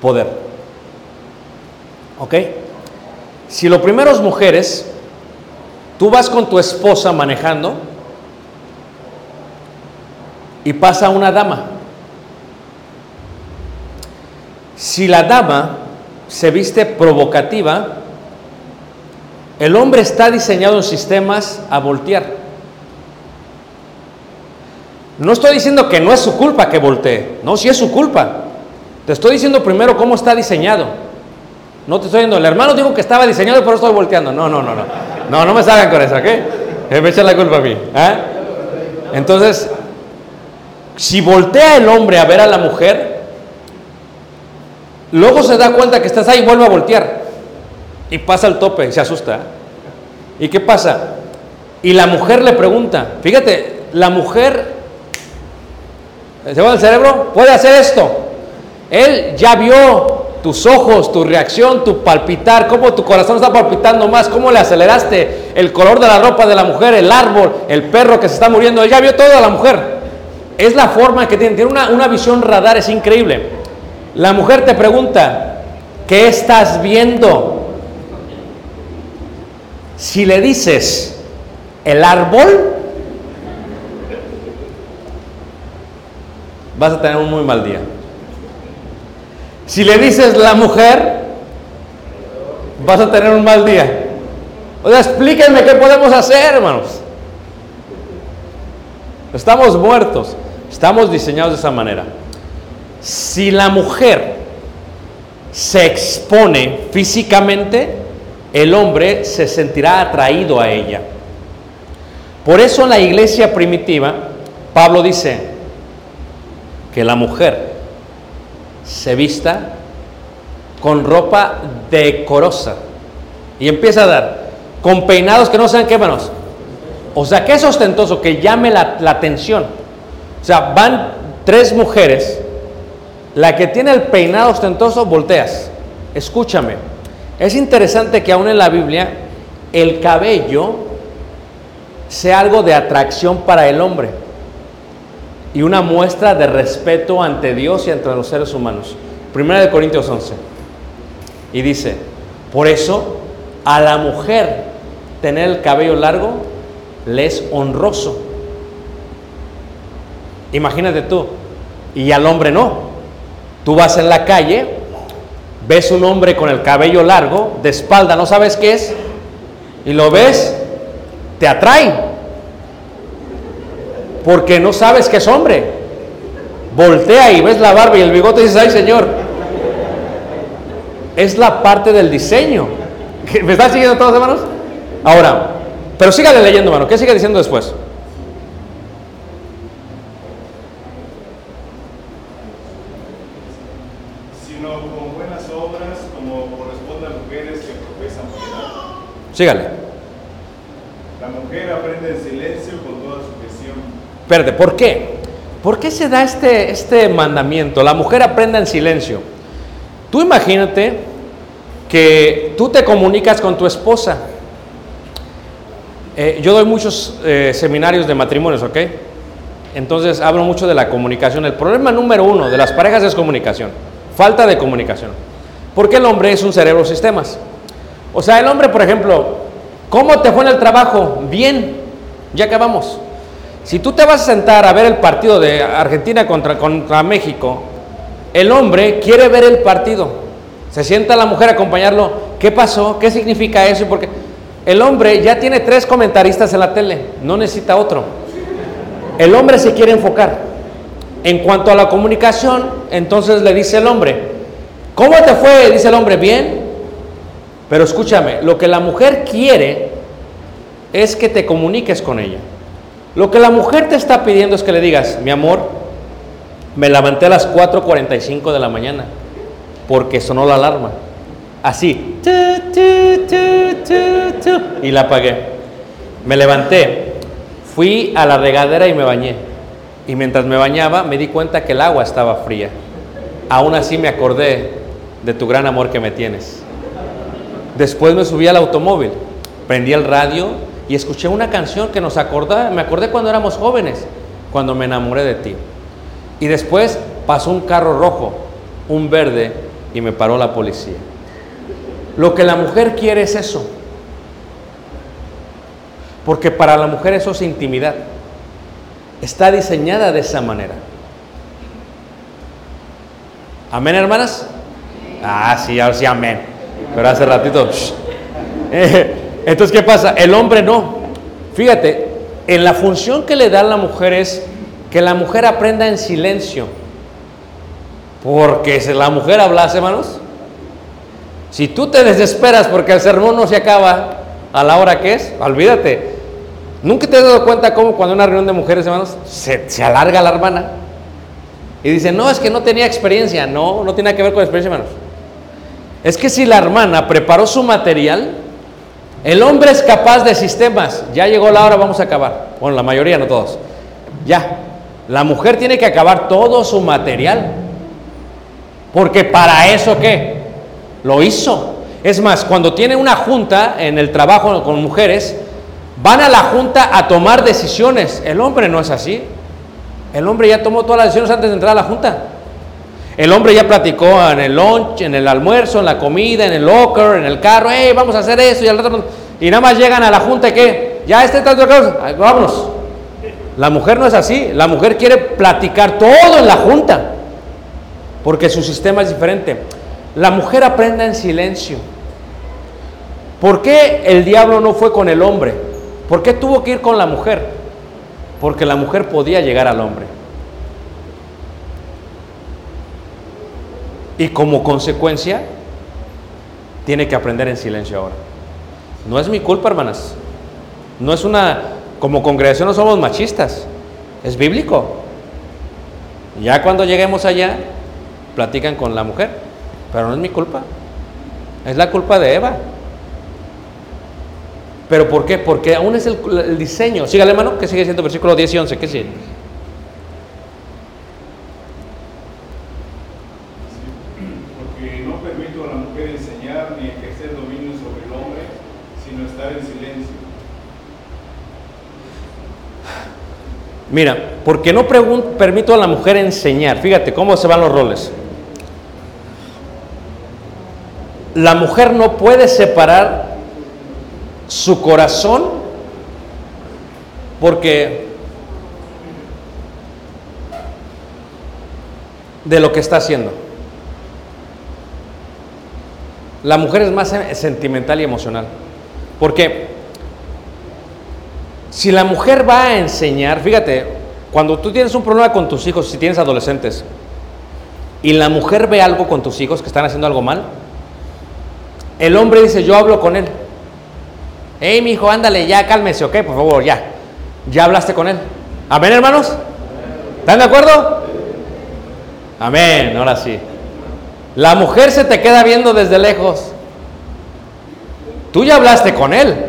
Speaker 2: poder. ¿Ok? Si lo primero es mujeres, tú vas con tu esposa manejando y pasa una dama. Si la dama se viste provocativa, el hombre está diseñado en sistemas a voltear. No estoy diciendo que no es su culpa que voltee, no, si es su culpa. Te estoy diciendo primero cómo está diseñado. No te estoy diciendo, el hermano dijo que estaba diseñado eso estoy volteando. No, no, no, no. No, no me salgan con eso, ¿ok? Eh, Me echan la culpa a mí. ¿ah? Entonces, si voltea el hombre a ver a la mujer, luego se da cuenta que estás ahí y vuelve a voltear. Y pasa el tope se asusta. ¿Y qué pasa? Y la mujer le pregunta, fíjate, la mujer, ¿se va el cerebro? Puede hacer esto. Él ya vio tus ojos, tu reacción, tu palpitar, cómo tu corazón está palpitando más, cómo le aceleraste, el color de la ropa de la mujer, el árbol, el perro que se está muriendo, él ya vio todo a la mujer. Es la forma que tiene, tiene una, una visión radar, es increíble. La mujer te pregunta, ¿qué estás viendo? Si le dices el árbol, vas a tener un muy mal día. Si le dices la mujer, vas a tener un mal día. O sea, explíquenme qué podemos hacer, hermanos. Estamos muertos. Estamos diseñados de esa manera. Si la mujer se expone físicamente, el hombre se sentirá atraído a ella. Por eso en la iglesia primitiva, Pablo dice que la mujer se vista con ropa decorosa y empieza a dar con peinados que no sean qué manos. O sea, que es ostentoso, que llame la, la atención. O sea, van tres mujeres, la que tiene el peinado ostentoso, volteas. Escúchame, es interesante que aún en la Biblia el cabello sea algo de atracción para el hombre y una muestra de respeto ante Dios y ante los seres humanos. Primera de Corintios 11. Y dice, por eso a la mujer tener el cabello largo le es honroso. Imagínate tú, y al hombre no. Tú vas en la calle, ves un hombre con el cabello largo, de espalda, no sabes qué es, y lo ves, te atrae, porque no sabes que es hombre. Voltea y ves la barba y el bigote y dices, ay Señor, es la parte del diseño. ¿Me están siguiendo todos, hermanos? Ahora, pero sígale leyendo, hermano. ¿Qué sigue diciendo después?
Speaker 3: sino con buenas obras como corresponde a mujeres que profesan piedad.
Speaker 2: Sígale.
Speaker 3: La mujer aprende en silencio con toda sujeción.
Speaker 2: Espérate, ¿por qué? ¿Por qué se da este, este mandamiento? La mujer aprenda en silencio. Tú imagínate que tú te comunicas con tu esposa. Eh, yo doy muchos eh, seminarios de matrimonios, ¿ok? Entonces hablo mucho de la comunicación. El problema número uno de las parejas es comunicación. Falta de comunicación. Porque el hombre es un cerebro sistemas. O sea, el hombre, por ejemplo, ¿cómo te fue en el trabajo? Bien, ya acabamos. Si tú te vas a sentar a ver el partido de Argentina contra, contra México, el hombre quiere ver el partido. Se sienta la mujer a acompañarlo. ¿Qué pasó? ¿Qué significa eso? Porque el hombre ya tiene tres comentaristas en la tele, no necesita otro. El hombre se quiere enfocar. En cuanto a la comunicación, entonces le dice el hombre, ¿cómo te fue? Dice el hombre, bien. Pero escúchame, lo que la mujer quiere es que te comuniques con ella. Lo que la mujer te está pidiendo es que le digas, mi amor, me levanté a las 4.45 de la mañana porque sonó la alarma. Así. Tu, tu, tu, y la apagué. Me levanté, fui a la regadera y me bañé. Y mientras me bañaba me di cuenta que el agua estaba fría. Aún así me acordé de tu gran amor que me tienes. Después me subí al automóvil, prendí el radio y escuché una canción que nos acordaba, me acordé cuando éramos jóvenes, cuando me enamoré de ti. Y después pasó un carro rojo, un verde, y me paró la policía. Lo que la mujer quiere es eso. Porque para la mujer eso es intimidad. Está diseñada de esa manera. Amén, hermanas. Ah, sí, ahora sí, amén. Pero hace ratito. Eh, Entonces, ¿qué pasa? El hombre no. Fíjate, en la función que le da a la mujer es que la mujer aprenda en silencio. Porque si la mujer hablase, hermanos, si tú te desesperas porque el sermón no se acaba a la hora que es, olvídate. ¿Nunca te has dado cuenta cómo cuando una reunión de mujeres, hermanos, se, se alarga la hermana? Y dice, no, es que no tenía experiencia. No, no tiene que ver con experiencia, hermanos. Es que si la hermana preparó su material, el hombre es capaz de sistemas. Ya llegó la hora, vamos a acabar. Bueno, la mayoría, no todos. Ya. La mujer tiene que acabar todo su material. Porque para eso qué? Lo hizo. Es más, cuando tiene una junta en el trabajo con mujeres, van a la junta a tomar decisiones. El hombre no es así. El hombre ya tomó todas las decisiones antes de entrar a la junta. El hombre ya platicó en el lunch, en el almuerzo, en la comida, en el locker, en el carro, hey, vamos a hacer eso y al rato. y nada más llegan a la junta y qué, ya este tanto Ay, vámonos. La mujer no es así, la mujer quiere platicar todo en la junta, porque su sistema es diferente. La mujer aprende en silencio. ¿Por qué el diablo no fue con el hombre? ¿Por qué tuvo que ir con la mujer? Porque la mujer podía llegar al hombre. Y como consecuencia, tiene que aprender en silencio ahora. No es mi culpa, hermanas. No es una, como congregación no somos machistas. Es bíblico. Ya cuando lleguemos allá, platican con la mujer. Pero no es mi culpa. Es la culpa de Eva. ¿Pero por qué? Porque aún es el, diseño. Sígale, hermano, que sigue siendo versículo 10 y 11. ¿Qué sigue?
Speaker 3: Porque no permito a la mujer enseñar ni ejercer dominio sobre el hombre, sino estar en silencio.
Speaker 2: Mira, porque no permito a la mujer enseñar. Fíjate cómo se van los roles. La mujer no puede separar su corazón porque de lo que está haciendo. La mujer es más sentimental y emocional. Porque si la mujer va a enseñar, fíjate, cuando tú tienes un problema con tus hijos, si tienes adolescentes, y la mujer ve algo con tus hijos que están haciendo algo mal, el hombre dice, yo hablo con él. Hey, mi hijo, ándale, ya cálmese, ok, por favor, ya. Ya hablaste con él. Amén, hermanos. ¿Están de acuerdo? Amén, ahora sí. La mujer se te queda viendo desde lejos. Tú ya hablaste con él.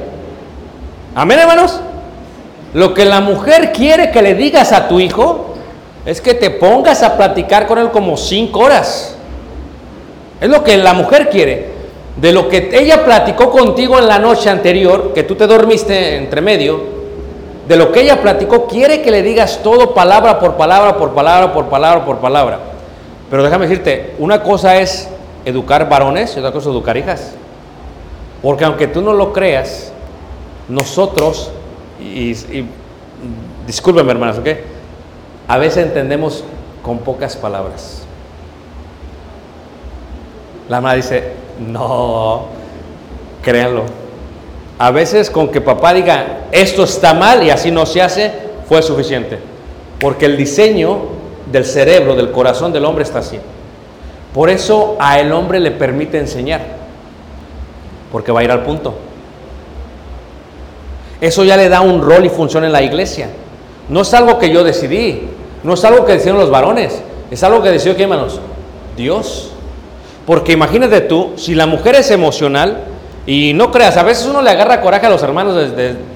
Speaker 2: Amén, hermanos. Lo que la mujer quiere que le digas a tu hijo es que te pongas a platicar con él como cinco horas. Es lo que la mujer quiere. De lo que ella platicó contigo en la noche anterior, que tú te dormiste entre medio, de lo que ella platicó, quiere que le digas todo palabra por palabra, por palabra, por palabra, por palabra. Pero déjame decirte, una cosa es educar varones y otra cosa es educar hijas. Porque aunque tú no lo creas, nosotros, y, discúlpenme hermanas, ¿ok? A veces entendemos con pocas palabras. La mamá dice, no, créanlo. A veces con que papá diga, esto está mal y así no se hace, fue suficiente. Porque el diseño del cerebro, del corazón del hombre está así. Por eso a el hombre le permite enseñar. Porque va a ir al punto. Eso ya le da un rol y función en la iglesia. No es algo que yo decidí. No es algo que decidieron los varones. Es algo que decidió, ¿qué hermanos? Dios. Porque imagínate tú, si la mujer es emocional, y no creas, a veces uno le agarra coraje a los hermanos,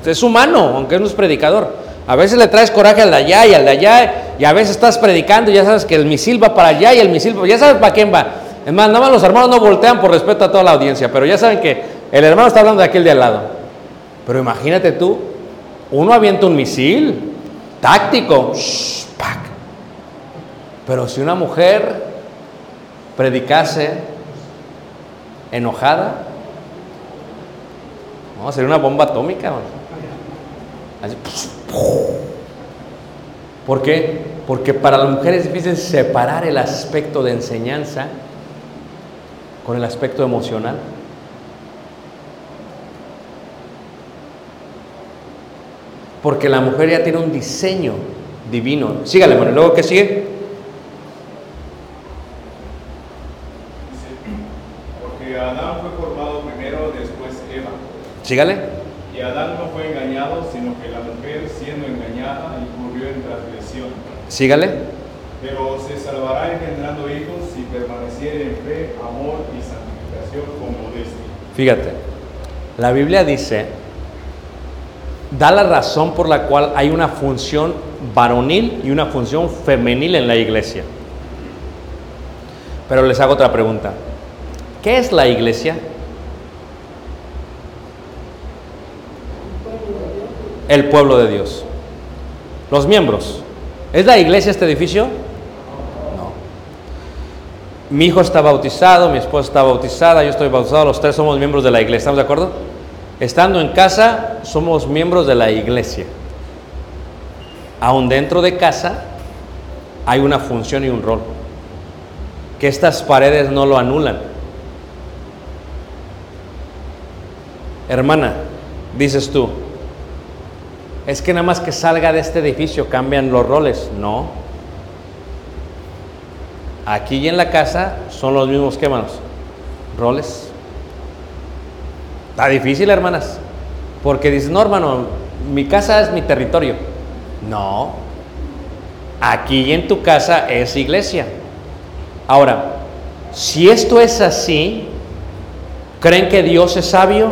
Speaker 2: es humano, aunque no es predicador. A veces le traes coraje al de allá y al de allá, y a veces estás predicando y ya sabes que el misil va para allá y el misil, ya sabes para quién va. Es más, nada más los hermanos no voltean por respeto a toda la audiencia, pero ya saben que el hermano está hablando de aquel de al lado. Pero imagínate tú, uno avienta un misil táctico, shh, pero si una mujer predicase enojada, no, sería una bomba atómica. Así, ¿Por qué? Porque para la mujer es difícil separar el aspecto de enseñanza con el aspecto emocional. Porque la mujer ya tiene un diseño divino. Sígale, hermano. ¿Y luego qué sigue?
Speaker 3: Porque Adán fue formado primero, después Eva.
Speaker 2: Sígale.
Speaker 3: Y Adán no fue engañado, sino que la mujer, siendo engañada, incurrió en transgresión.
Speaker 2: Sígale.
Speaker 3: Pero se salvará engendrando hijos si permaneciere en fe, amor y santificación con modestia.
Speaker 2: Fíjate, la Biblia dice, da la razón por la cual hay una función varonil y una función femenil en la iglesia. Pero les hago otra pregunta. ¿Qué es la iglesia? El pueblo de Dios. Los miembros. ¿Es la iglesia este edificio? No. Mi hijo está bautizado, mi esposa está bautizada, yo estoy bautizado, los tres somos miembros de la iglesia. ¿Estamos de acuerdo? Estando en casa, somos miembros de la iglesia. Aún dentro de casa hay una función y un rol. Que estas paredes no lo anulan. Hermana, dices tú, es que nada más que salga de este edificio cambian los roles. No. Aquí y en la casa son los mismos que manos. Roles. Está difícil, hermanas. Porque dices, no, hermano, mi casa es mi territorio. No. Aquí en tu casa es iglesia. Ahora, si esto es así, ¿creen que Dios es sabio?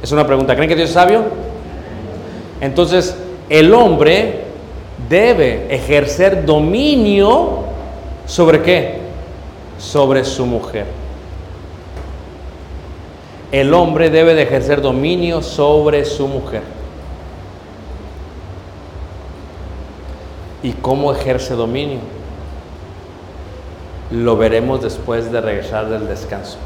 Speaker 2: Es una pregunta. ¿Creen que Dios es sabio? Entonces, el hombre debe ejercer dominio sobre qué? Sobre su mujer. El hombre debe de ejercer dominio sobre su mujer. ¿Y cómo ejerce dominio? Lo veremos después de regresar del descanso.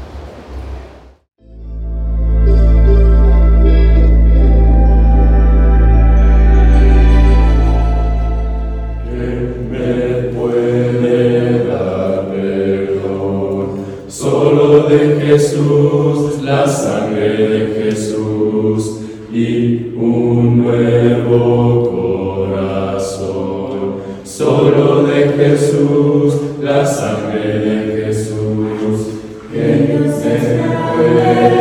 Speaker 1: Que